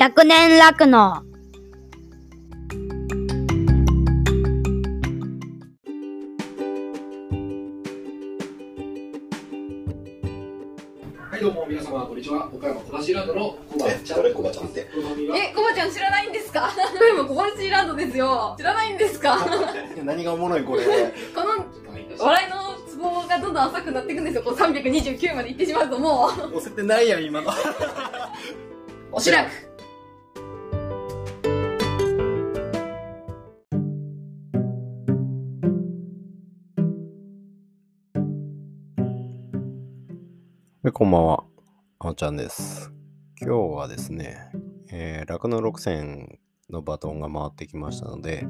100年楽のはい、どうも皆様、こんにちは。岡山小橋ランドのコバちゃん。誰？コバちゃんってえ、コバちゃん知らないんですか？これもコバシーランドですよ。知らないんですか？こ 何がおもろいこれ の笑いのツボがどんどん浅くなっていくんですよ。こう329まで行ってしまうともう、押せてないやん今のおしらく。こんばんは。あおちゃんです。今日はですね、えー、楽の6戦のバトンが回ってきましたので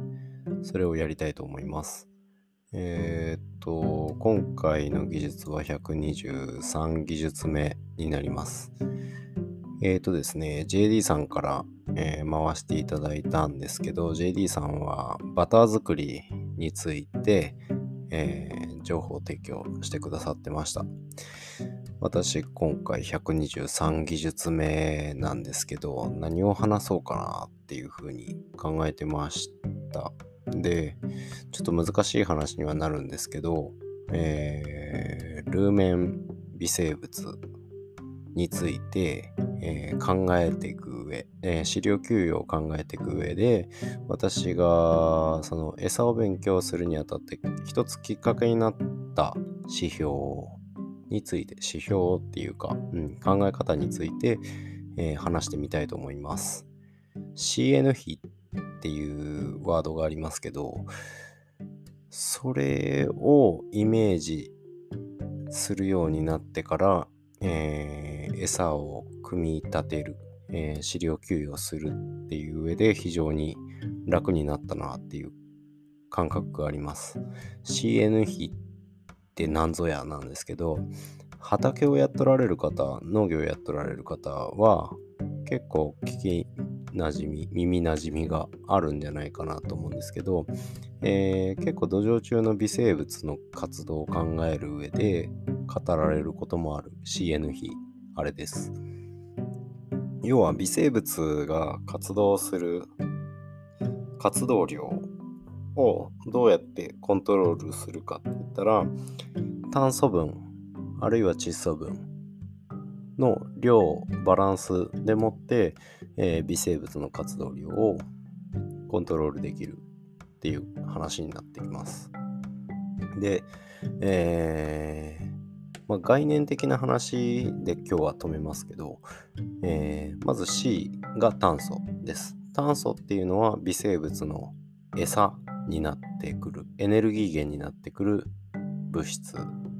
それをやりたいと思います。えー、っと今回の技術は123技術目になります。えー、っとですね JD さんから、えー回していただいたんですけど JD さんはバター作りについて、えー情報提供してくださってました。私今回123技術目なんですけど何を話そうかなっていうふうに考えてました。でちょっと難しい話にはなるんですけど、えールーメン微生物について、えー考えていく上、えー飼料給与を考えていく上で私がその餌を勉強するにあたって一つきっかけになった指標について指標っていうか、うん、考え方について、えー話してみたいと思います。CN 比っていうワードがありますけどそれをイメージするようになってから、えー餌を組み立てる、えー飼料給与するっていう上で非常に楽になったなっていう感覚があります。CN 比って何ぞやなんですけど畑をやっとられる方農業をやっとられる方は結構聞きなじみ耳なじみがあるんじゃないかなと思うんですけど、えー結構土壌中の微生物の活動を考える上で語られることもある CN 比あれです。要は微生物が活動する活動量をどうやってコントロールするかって言ったら炭素分あるいは窒素分の量バランスでもって、えー微生物の活動量をコントロールできるっていう話になってきます。で、えーまあ、概念的な話で今日は止めますけど、えーまず C が炭素です。炭素っていうのは微生物の餌になってくるエネルギー源になってくる物質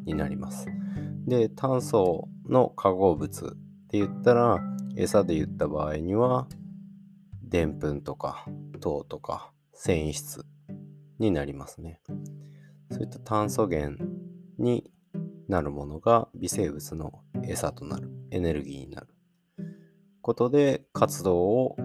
になります。で炭素の化合物って言ったら餌で言った場合にはでんぷんとか糖とか繊維質になりますね。そういった炭素源になるものが微生物の餌となるエネルギーになることで活動を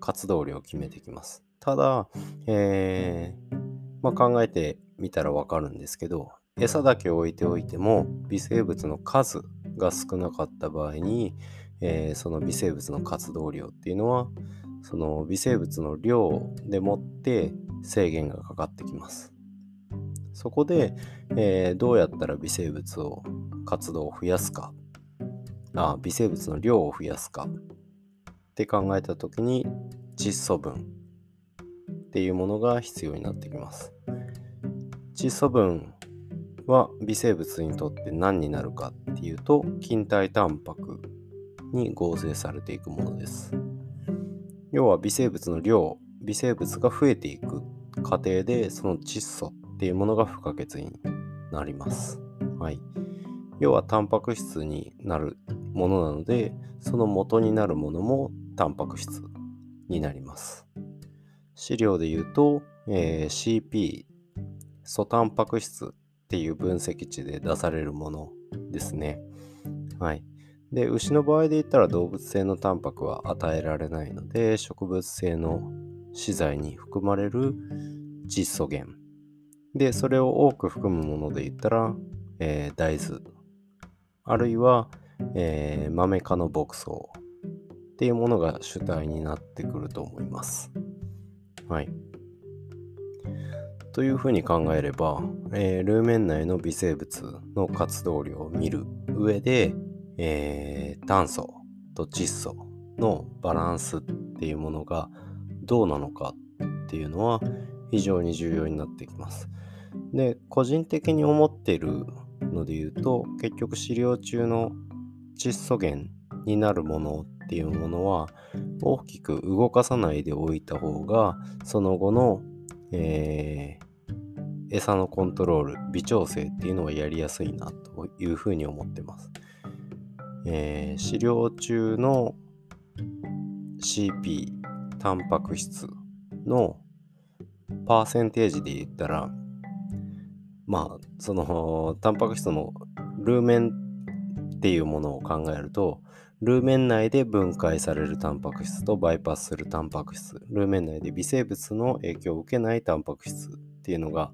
活動量を決めてきます。ただ、えーまあ、考えてみたらわかるんですけど餌だけ置いておいても微生物の数が少なかった場合に、えーその微生物の活動量っていうのはその微生物の量でもって制限がかかってきます。そこで、えーどうやったら微生物を活動を増やすかあ微生物の量を増やすかって考えた時に窒素分っていうものが必要になってきます。窒素分は微生物にとって何になるかっていうと筋体タンパクに合成されていくものです。要は微生物の量微生物が増えていく過程でその窒素っていうものが不可欠になります。はい。要はタンパク質になるものなのでその元になるものもタンパク質になります。資料で言うと、えー CP 素タンパク質っていう分析値で出されるものですね。はい。で、牛の場合で言ったら動物性のタンパクは与えられないので、植物性の資材に含まれる窒素源。で、それを多く含むもので言ったら、えー大豆。あるいは、えー豆科の牧草っていうものが主体になってくると思います。はい。というふうに考えれば、えー、ルーメン内の微生物の活動量を見る上で、えー、炭素と窒素のバランスっていうものがどうなのかっていうのは非常に重要になってきます。で、個人的に思ってるので言うと、結局飼料中の窒素源になるものっていうものは大きく動かさないでおいた方がその後の、えー、餌のコントロール微調整っていうのはやりやすいなというふうに思ってます、えー、飼料中の CP タンパク質のパーセンテージで言ったらまあそのタンパク質のルーメンっていうものを考えるとルーメン内で分解されるタンパク質とバイパスするタンパク質。ルーメン内で微生物の影響を受けないタンパク質っていうのが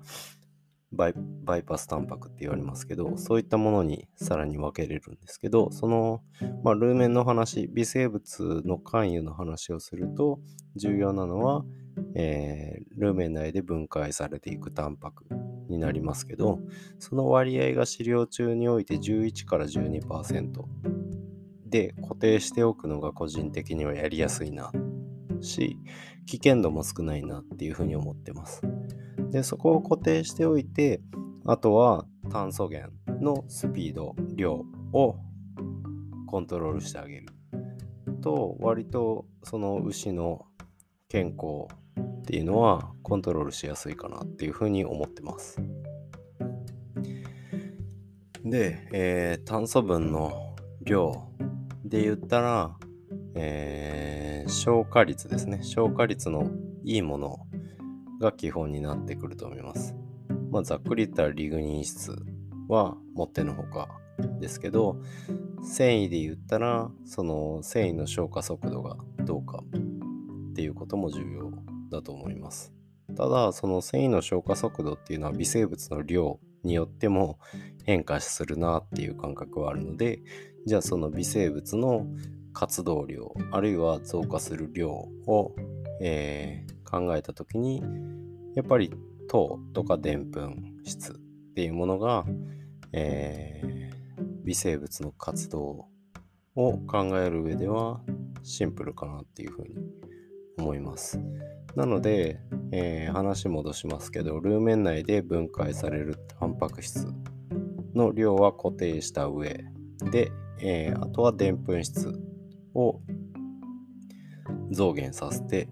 バイバイパスタンパクって言われますけどそういったものにさらに分けれるんですけどその、まあ、ルーメンの話微生物の関与の話をすると重要なのは、えー、ルーメン内で分解されていくタンパクになりますけどその割合が飼料中において11から12%で固定しておくのが個人的にはやりやすいなし危険度も少ないなっていうふうに思ってます。でそこを固定しておいてあとは炭素源のスピード量をコントロールしてあげると割とその牛の健康っていうのはコントロールしやすいかなっていうふうに思ってます。で、えー、炭素分の量で言ったら、えー、消化率ですね。消化率のいいものが基本になってくると思います。まあ、ざっくり言ったらリグニン質はもってのほかですけど、繊維で言ったら、その繊維の消化速度がどうかっていうことも重要だと思います。ただ、その繊維の消化速度っていうのは微生物の量によっても変化するなっていう感覚はあるので、じゃあその微生物の活動量あるいは増加する量を、えー、考えた時にやっぱり糖とかでんぷん質っていうものが、えー、微生物の活動を考える上ではシンプルかなっていうふうに思います。なので、えー、話戻しますけどルーメン内で分解されるタンパク質の量は固定した上でえー、あとはでんぷん質を増減させて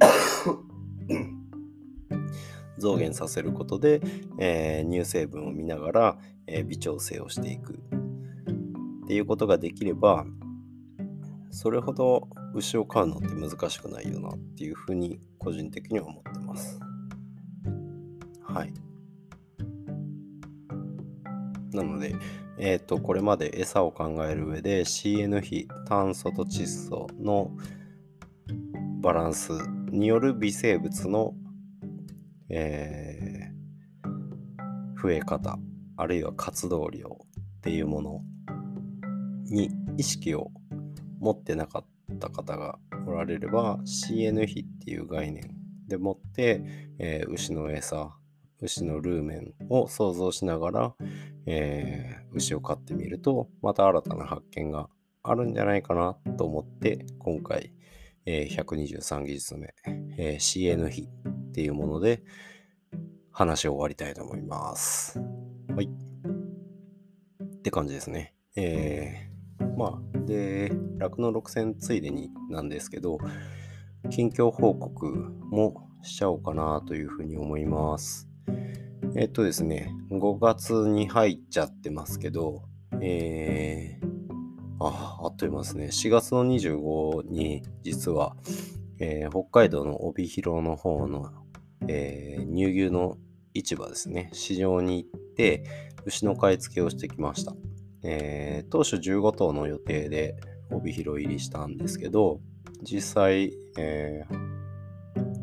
増減させることで、えー、乳成分を見ながら、えー、微調整をしていくっていうことができればそれほど牛を飼うのって難しくないよなっていうふうに個人的には思ってます。はい。なので、えっ、ー、と、これまで餌を考える上で CN 比、炭素と窒素のバランスによる微生物の、えー、増え方、あるいは活動量っていうものに意識を持ってなかった方がおられれば CN 比っていう概念でもって、えー、牛の餌牛のルーメンを想像しながら、えー、牛を飼ってみるとまた新たな発見があるんじゃないかなと思って今回、えー、123技術目、えー、CN 比っていうもので話を終わりたいと思います。はい。って感じですね。えー、まあ、で、酪農6戦ついでになんですけど、近況報告もしちゃおうかなというふうに思います。えっとですね、5月に入っちゃってますけど、えー、あ、あっという間ですね。4月の25に、実は、えー、北海道の帯広の方の、えー、乳牛の市場ですね、市場に行って、牛の買い付けをしてきました。えー、当初15頭の予定で帯広入りしたんですけど、実際、え、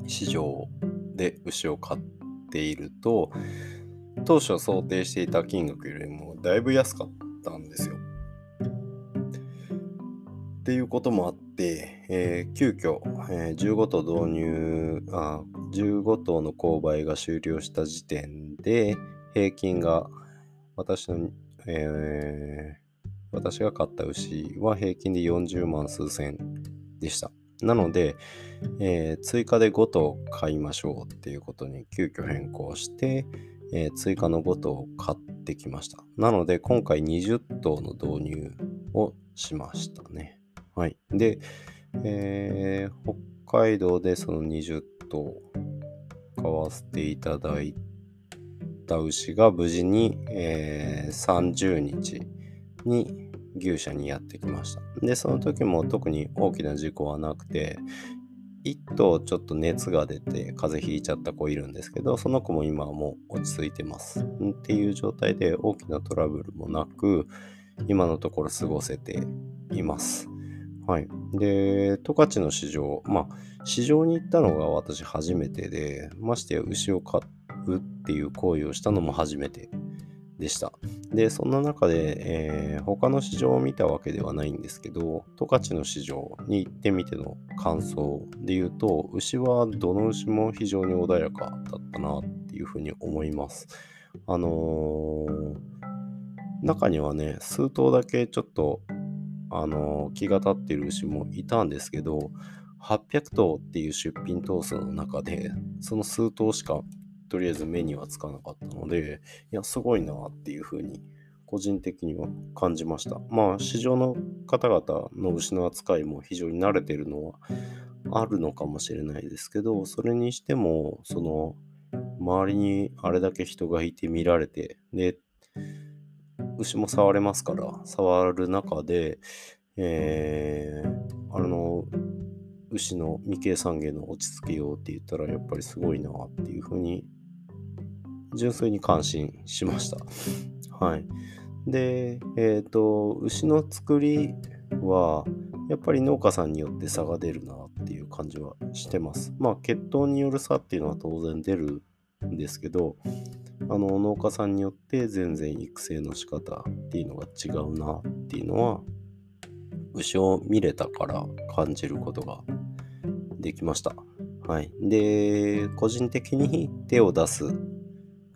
市場で牛を買ってていると、当初想定していた金額よりもだいぶ安かったんですよ。っていうこともあって、えー急遽、えー15頭導入あ、15頭の購買が終了した時点で、平均が、私の、えー私が買った牛は平均で40万数千でした。なので、えー追加で5頭買いましょうっていうことに急遽変更して、えー追加の5頭を買ってきました。なので、今回20頭の導入をしましたね。はい。で、えー北海道でその20頭買わせていただいた牛が無事に、えー30日に牛舎にやってきました。で、その時も特に大きな事故はなくて、1頭ちょっと熱が出て風邪ひいちゃった子いるんですけど、その子も今はもう落ち着いてます。っていう状態で大きなトラブルもなく、今のところ過ごせています。はい。で、十勝の市場、まあ、市場に行ったのが私初めてで、ましてや牛を飼うっていう行為をしたのも初めてでした。で、そんな中で、えー他の市場を見たわけではないんですけど、十勝の市場に行ってみての感想で言うと、牛はどの牛も非常に穏やかだったなっていうふうに思います。あのー中にはね、数頭だけちょっと、あのー気が立っている牛もいたんですけど、800頭っていう出品頭数の中で、その数頭しかとりあえず目にはつかなかったので、いや、すごいなっていうふうに、個人的には感じました。まあ、市場の方々の牛の扱いも非常に慣れてるのはあるのかもしれないですけど、それにしても、その、周りにあれだけ人がいて見られて、で、牛も触れますから、触る中で、えー、あの、牛の未経産業の落ち着けようって言ったら、やっぱりすごいなっていうふうに、純粋に感心しました。はい。で、えっ、と、牛の作りは、やっぱり農家さんによって差が出るなっていう感じはしてます。まあ、血統による差っていうのは当然出るんですけど、あの農家さんによって全然育成の仕方っていうのが違うなっていうのは牛を見れたから感じることができました。はい。で、個人的に手を出す、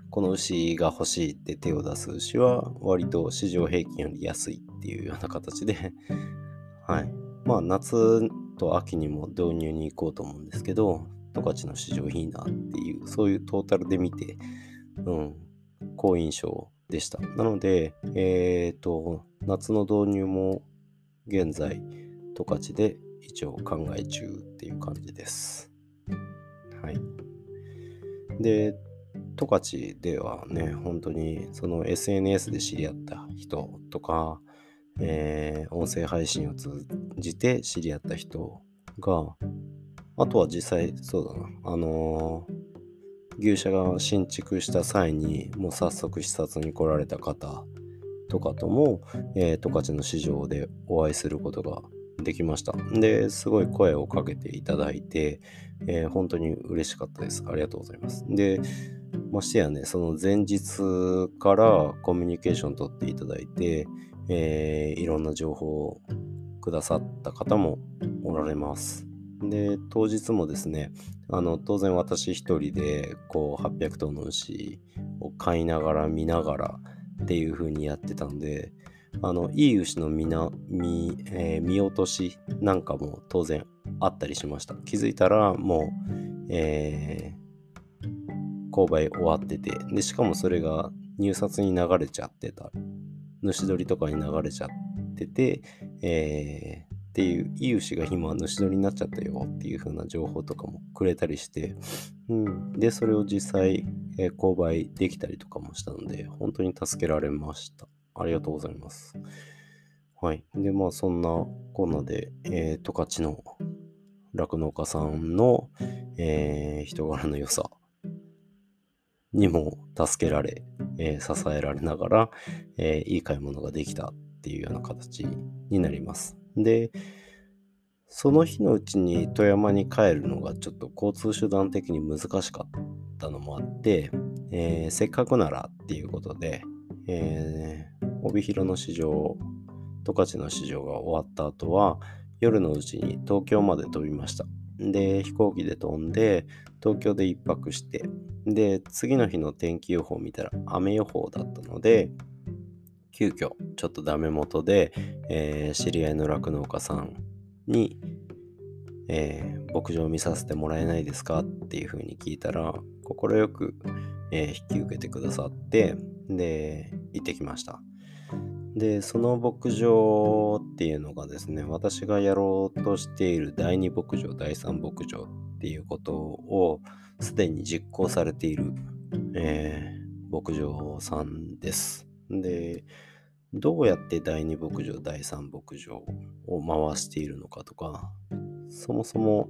この牛が欲しいって手を出す牛は割と市場平均より安いっていうような形で、はい。まあ夏と秋にも導入に行こうと思うんですけど、十勝の市場いいなっていう、そういうトータルで見て、うん、好印象でした。なので、えっ、と、夏の導入も現在、十勝で一応考え中っていう感じです。はい。で、十勝ではね、本当にその SNS で知り合った人とか、えー音声配信を通じて知り合った人が、あとは実際、そうだな、あのー牛舎が新築した際にもう早速視察に来られた方とかとも、えー十勝の市場でお会いすることができました。で、すごい声をかけていただいて、えー本当に嬉しかったです。ありがとうございます。で、ましてやね、その前日からコミュニケーション取っていただいて、えーいろんな情報をくださった方もおられます。で、当日もですね、あの、当然私一人で、こう、800頭の牛を飼いながら見ながらっていう風にやってたんで、あの、いい牛の見な、見、えー見落としなんかも当然あったりしました。気づいたらもう、えー購買終わってて、で、しかもそれが入札に流れちゃってた。主取りとかに流れちゃってて、えーっていう、いい牛が今主取りになっちゃったよっていう風な情報とかもくれたりして、うん、で、それを実際、えー購買できたりとかもしたので、本当に助けられました。ありがとうございます。はい。で、まあ、そんなこんなで、えー、十勝の酪農家さんの、えー人柄の良さにも助けられ、えー支えられながら、えーいい買い物ができたっていうような形になります。で、その日のうちに富山に帰るのがちょっと交通手段的に難しかったのもあって、えーせっかくならっていうことで、えー帯広の市場、十勝の市場が終わった後は、夜のうちに東京まで飛びました。で、飛行機で飛んで、東京で一泊して、で、次の日の天気予報見たら雨予報だったので、急遽ちょっとダメ元で、えー、知り合いの酪農家さんに、えー、牧場を見させてもらえないですかっていうふうに聞いたら、快く、えー、引き受けてくださって、で、行ってきました。で、その牧場っていうのがですね、私がやろうとしている第2牧場、第3牧場っていうことをすでに実行されている、えー、牧場さんです。で、どうやって第2牧場、第3牧場を回しているのかとか、そもそも、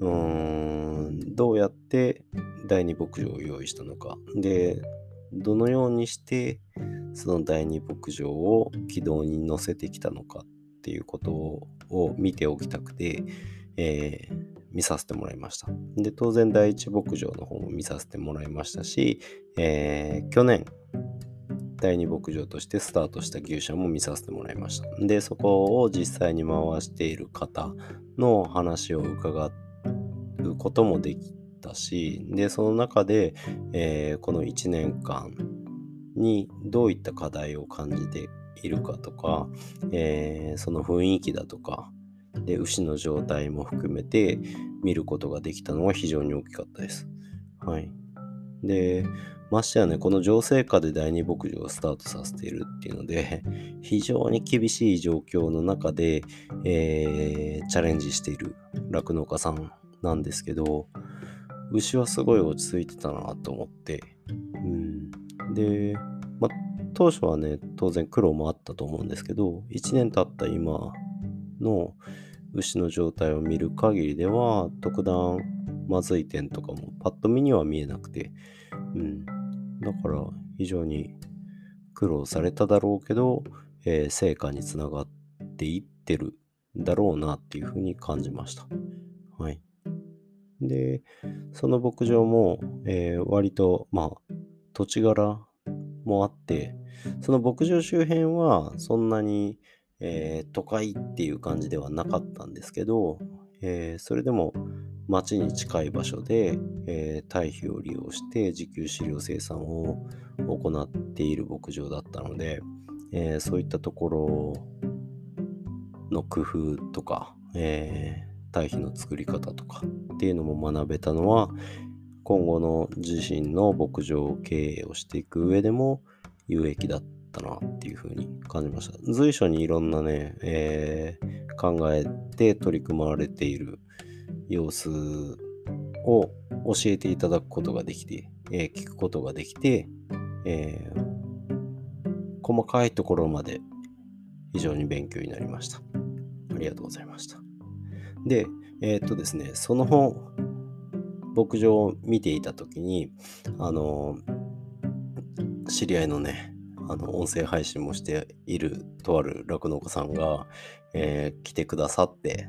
うーん、どうやって第2牧場を用意したのか。で、どのようにしてその第2牧場を軌道に乗せてきたのかっていうことを見ておきたくて、えー、見させてもらいました。で、当然第1牧場の方も見させてもらいましたし、えー、去年、第2牧場としてスタートした牛舎も見させてもらいました。で、そこを実際に回している方の話を伺うこともできてたし、で、その中で、えー、この1年間にどういった課題を感じているかとか、えー、その雰囲気だとか、で、牛の状態も含めて見ることができたのは非常に大きかったです。はい。で、ましてやね、この情勢下で第二牧場をスタートさせているっていうので、非常に厳しい状況の中で、えー、チャレンジしている酪農家さんなんですけど、牛はすごい落ち着いてたなと思って、うん。で、ま当初はね、当然苦労もあったと思うんですけど、1年経った今の牛の状態を見る限りでは、特段まずい点とかもパッと見には見えなくて、うん。だから非常に苦労されただろうけど、えー、成果につながっていってるだろうなっていうふうに感じました。はい。で、その牧場も、えー、割と、まあ、土地柄もあって、その牧場周辺はそんなに、えー、都会っていう感じではなかったんですけど、えー、それでも町に近い場所で、えー、堆肥を利用して自給飼料生産を行っている牧場だったので、えー、そういったところの工夫とか、え堆肥の作り方とかっていうのも学べたのは今後の自身の牧場経営をしていく上でも有益だったなっていうふうに感じました。随所にいろんなね、えー、考えて取り組まれている様子を教えていただくことができて、えー、聞くことができて、えー、細かいところまで非常に勉強になりました。ありがとうございました。で、えー、っとですね、その牧場を見ていた時に、あの、知り合いのね、あの、音声配信もしているとある酪農家さんが、えー、来てくださって、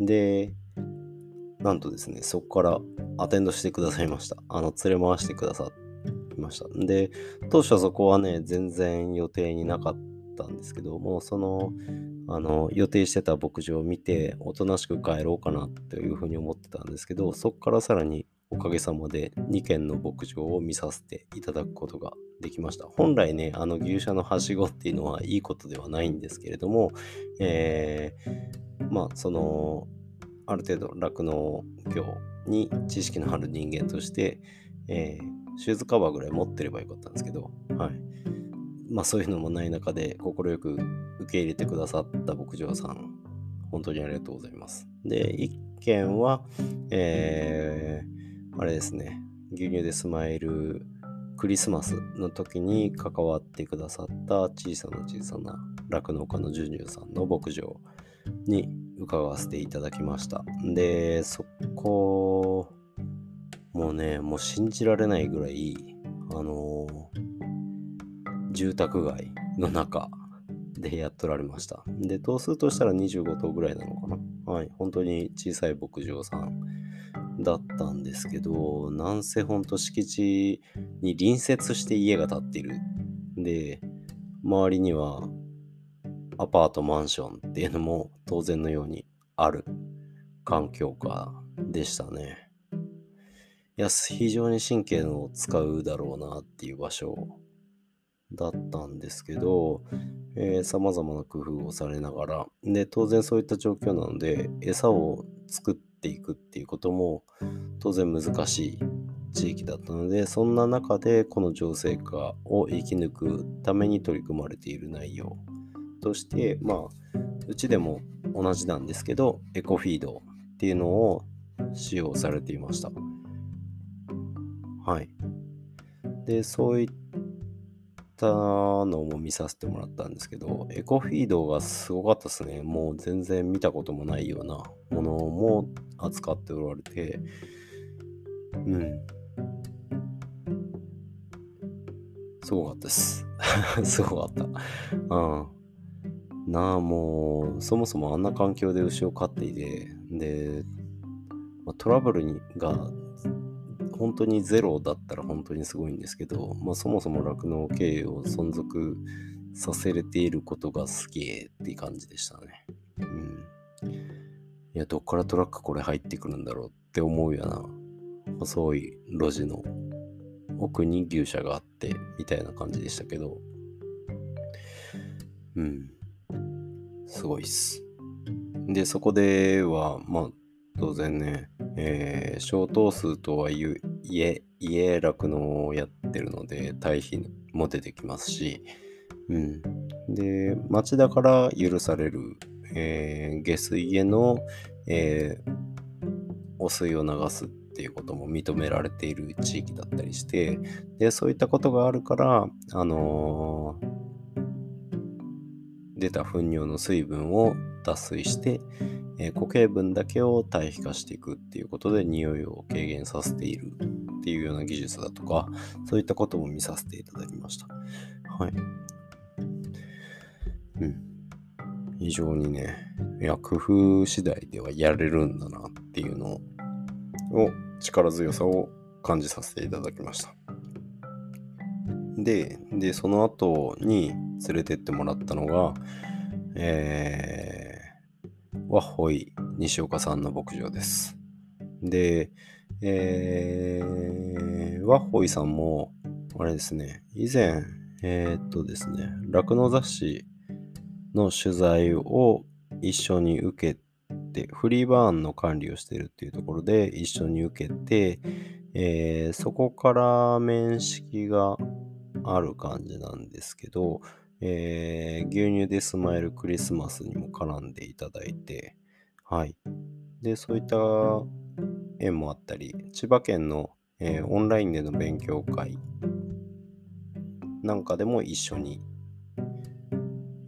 で、なんとですね、そこからアテンドしてくださいました。あの、連れ回してくださいました。で、当初はそこはね、全然予定になかったんですけども、その、あの予定してた牧場を見ておとなしく帰ろうかなというふうに思ってたんですけどそこからさらにおかげさまで2軒の牧場を見させていただくことができました本来ねあの牛舎のはしごっていうのはいいことではないんですけれども、えー、まあそのある程度酪農業に知識のある人間として、えー、シューズカバーぐらい持ってればよかったんですけど、はい。まあそういうのもない中で快く受け入れてくださった牧場さん、本当にありがとうございます。で、一件は、えー、あれですね、牛乳でスマイルクリスマスの時に関わってくださった小さな小さな酪農家のジュニューさんの牧場に伺わせていただきました。で、そこ、もうね、もう信じられないぐらい、あのー、住宅街の中でやっとられました。で、頭数としたら25頭ぐらいなのかな。はい。本当に小さい牧場さんだったんですけど、なんせほんと敷地に隣接して家が建っている。で、周りにはアパート、マンションっていうのも当然のようにある環境下でしたね。いや、非常に神経の使うだろうなっていう場所だったんですけど、えー、様々な工夫をされながら、で、当然そういった状況なので、餌を作っていくっていうことも当然難しい地域だったので、そんな中でこの情勢下を生き抜くために取り組まれている内容として、まあ、うちでも同じなんですけど、エコフィードっていうのを使用されていました。はい。で、そういったのも見させてもらったんですけど、エコフィードがすごかったですね。もう全然見たこともないようなものも扱っておられて、うん。すごかったです。すごかった。うん。なあ、もう、そもそもあんな環境で牛を飼っていて、で、まあ、トラブルにが本当にゼロだったら本当にすごいんですけど、まあ、そもそも酪農経営を存続させれていることがすげえって感じでしたね。うん。いや、どっからトラックこれ入ってくるんだろうって思うような細い路地の奥に牛舎があってみたいな感じでしたけど、うん。すごいっす。で、そこでは、まあ、当然ね、えー、小頭数とはいえ、家酪農をやってるので、堆肥も出てきますし、うん。で、町だから許される、えー、下水への、えー、汚水を流すっていうことも認められている地域だったりして、で、そういったことがあるから、あのー、出た糞尿の水分を脱水して、えー、固形分だけを堆肥化していくっていうことで匂いを軽減させているっていうような技術だとか、そういったことも見させていただきました。はい。うん。非常にね、いや、工夫次第ではやれるんだなっていうのを、力強さを感じさせていただきました。で、で、その後に連れてってもらったのが、えーワッホイ西岡さんの牧場です。で、えー、ワッホイさんも、あれですね、以前、えー、っとですね、酪農雑誌の取材を一緒に受けて、フリーバーンの管理をしているっていうところで一緒に受けて、えー、そこから面識がある感じなんですけど、えー、牛乳でスマイルクリスマスにも絡んでいただいて、はい。で、そういった縁もあったり、千葉県の、えー、オンラインでの勉強会なんかでも一緒に、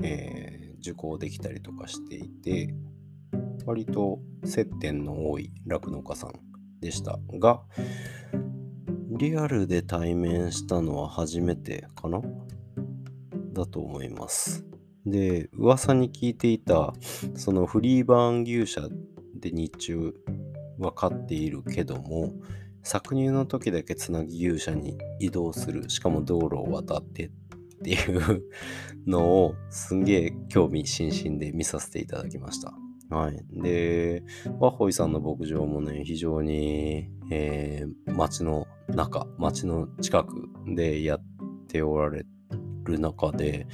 えー、受講できたりとかしていて、割と接点の多い酪農家さんでしたが、リアルで対面したのは初めてかなだと思います。で、噂に聞いていた、そのフリーバーン牛舎で日中は飼っているけども、搾乳の時だけつなぎ牛舎に移動する、しかも道路を渡ってっていう のをすんげえ興味津々で見させていただきました。はい。で、ワホイさんの牧場もね、非常に、えー、街の中、街の近くでやっておられる中で、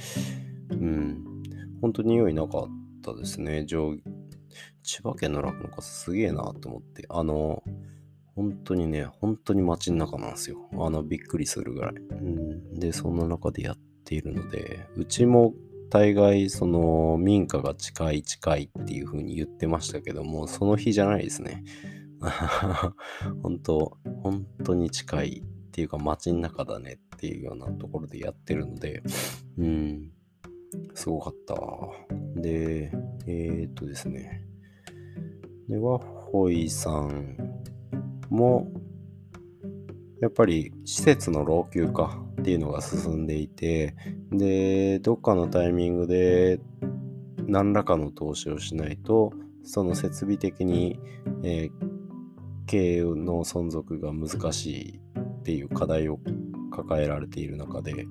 うん、本当に匂いなかったですね。千葉県の酪農家すげえなと思って、あの、本当にね、本当に街の中なんですよ。あの、びっくりするぐらい。うん、で、そんな中でやっているので、うちも大概、その、民家が近い近いっていう風に言ってましたけども、その日じゃないですね。本当、本当に近いっていうか街の中だねっていうようなところでやってるので、うん、すごかった。で、えー、っとですね。で、ワッホイさんも、やっぱり施設の老朽化っていうのが進んでいて、で、どっかのタイミングで何らかの投資をしないと、その設備的に、えー、経営の存続が難しいっていう課題を抱えられている中で、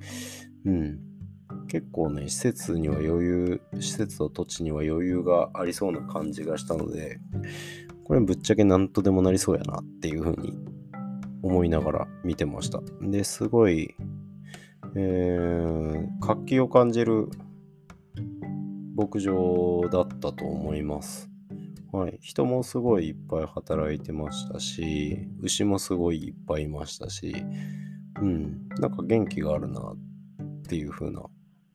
うん、結構ね、施設には余裕、施設と土地には余裕がありそうな感じがしたので、これぶっちゃけなんとでもなりそうやなっていうふうに思いながら見てました。で、すごい、えー、活気を感じる牧場だったと思います。はい、人もすごいいっぱい働いてましたし、牛もすごいいっぱいいましたし、うん、なんか元気があるなっていう風な、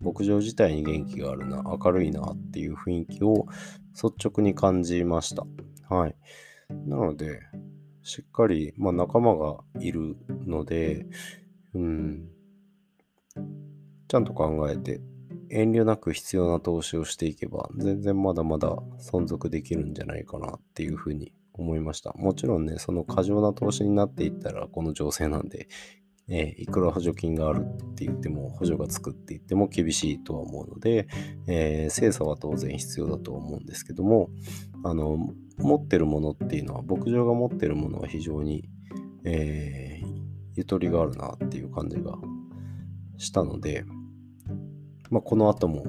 牧場自体に元気があるな、明るいなっていう雰囲気を率直に感じました。はい。なので、しっかり、まあ、仲間がいるので、うん、ちゃんと考えて、遠慮なく必要な投資をしていけば、全然まだまだ存続できるんじゃないかなっていうふうに思いました。もちろんね、その過剰な投資になっていったら、この情勢なんで、えー、いくら補助金があるって言っても、補助がつくって言っても厳しいとは思うので、えー、精査は当然必要だと思うんですけども、あの、持ってるものっていうのは、牧場が持ってるものは非常に、えー、ゆとりがあるなっていう感じがしたので、まあ、この後も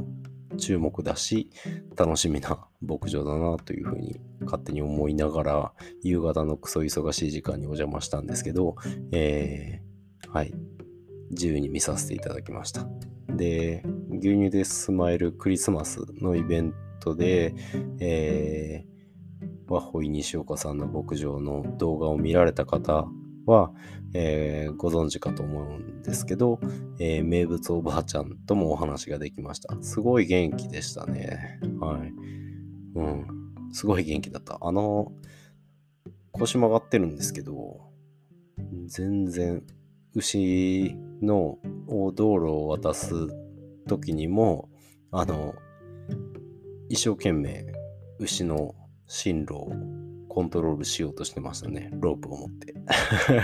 注目だし、楽しみな牧場だなというふうに勝手に思いながら、夕方のクソ忙しい時間にお邪魔したんですけど、えー、はい、自由に見させていただきました。で、牛乳でスマイルクリスマスのイベントで、えー、ワッホイ西岡さんの牧場の動画を見られた方は、えー、ご存知かと思うんですけど、えー、名物おばあちゃんともお話ができました。すごい元気でしたね。はい。うん。すごい元気だった。あの、腰曲がってるんですけど、全然、牛の道路を渡す時にも、あの、一生懸命牛の進路をコントロールしようとしてましたね。ロープを持って。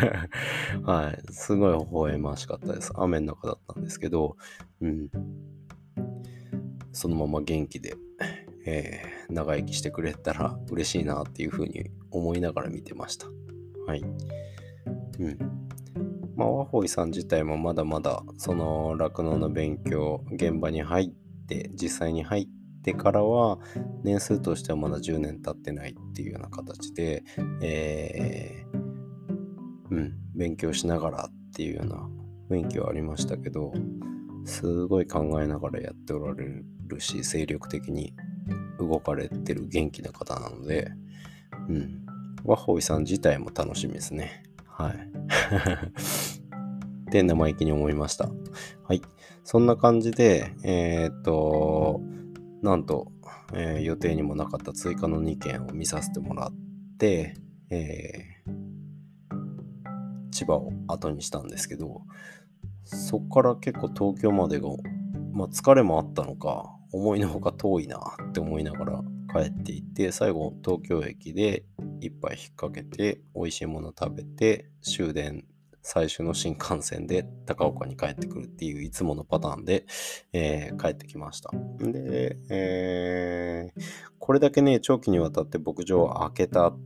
はい。すごい微笑ましかったです。雨の中だったんですけど、うん。そのまま元気で、えー、長生きしてくれたら嬉しいなっていうふうに思いながら見てました。はい。うん。まあ、ワホイさん自体もまだまだ、その酪農の勉強、現場に入って、実際に入って、からは年数としてはまだ10年経ってないっていうような形で、えー、うん、勉強しながらっていうような雰囲気はありましたけど、すごい考えながらやっておられるし、精力的に動かれてる元気な方なので、うん、ワホイさん自体も楽しみですね。はい。って生意気に思いました。はい。そんな感じで、えー、っと、なんと、えー、予定にもなかった追加の2件を見させてもらって、えー、千葉を後にしたんですけど、そこから結構東京までが、まあ、疲れもあったのか、思いのほか遠いなって思いながら帰っていって、最後東京駅で一杯引っ掛けて、美味しいもの食べて、終電最終の新幹線で高岡に帰ってくるっていういつものパターンで、えー、帰ってきました。で、えー、これだけね、長期にわたって牧場を開けたっ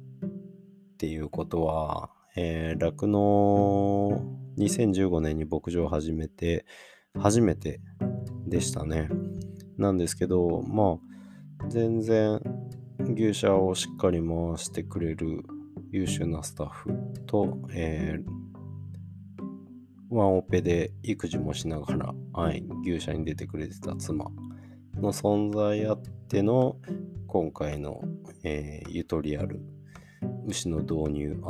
ていうことは、えー、酪農2015年に牧場を始めて、初めてでしたね。なんですけど、まあ、全然牛舎をしっかり回してくれる優秀なスタッフと、えー、ワンオペで育児もしながら、はい、牛舎に出てくれてた妻の存在あっての今回の、えー、ゆとりある牛の導入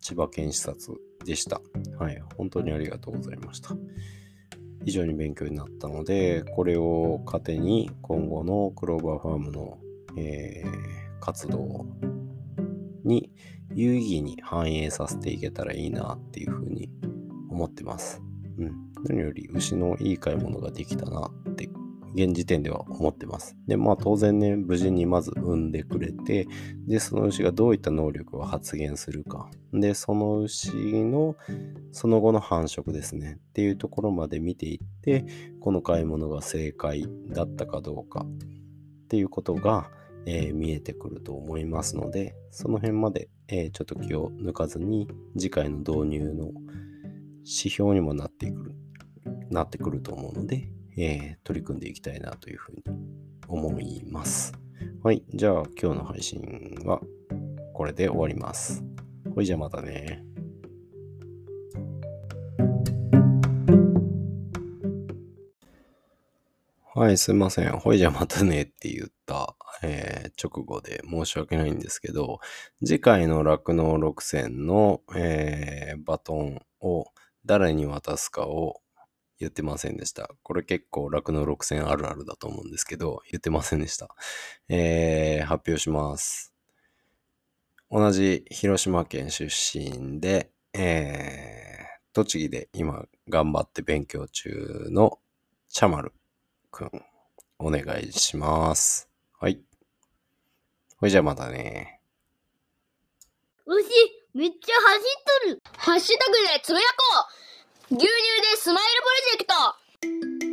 千葉県視察でした。はい、本当にありがとうございました。非常に勉強になったので、これを糧に今後のクローバーファームの、えー、活動に有意義に反映させていけたらいいなっていうふうに思ってます。うん。何より牛のいい買い物ができたなって現時点では思ってます。で、まあ当然ね、無事にまず産んでくれて、で、その牛がどういった能力を発現するか。で、その牛のその後の繁殖ですね。っていうところまで見ていって、この買い物が正解だったかどうかっていうことが、えー、見えてくると思いますので、その辺まで、えー、ちょっと気を抜かずに次回の導入の指標にもなってくる、なってくると思うので、えー取り組んでいきたいなというふうに思います。はい。じゃあ今日の配信はこれで終わります。ほいじゃあまたね。はい、すいません。ほいじゃまたねって言った、えー直後で申し訳ないんですけど、次回の酪農6戦の、えーバトンを誰に渡すかを言ってませんでした。これ結構酪農6戦あるあるだと思うんですけど、言ってませんでした。えー発表します。同じ広島県出身で、えー栃木で今頑張って勉強中のチャマルくん、お願いします。はい。ほいじゃあまたね。牛、めっちゃ走っとる。ハッシュタグでつぶやこう牛乳でスマイルプロジェクト。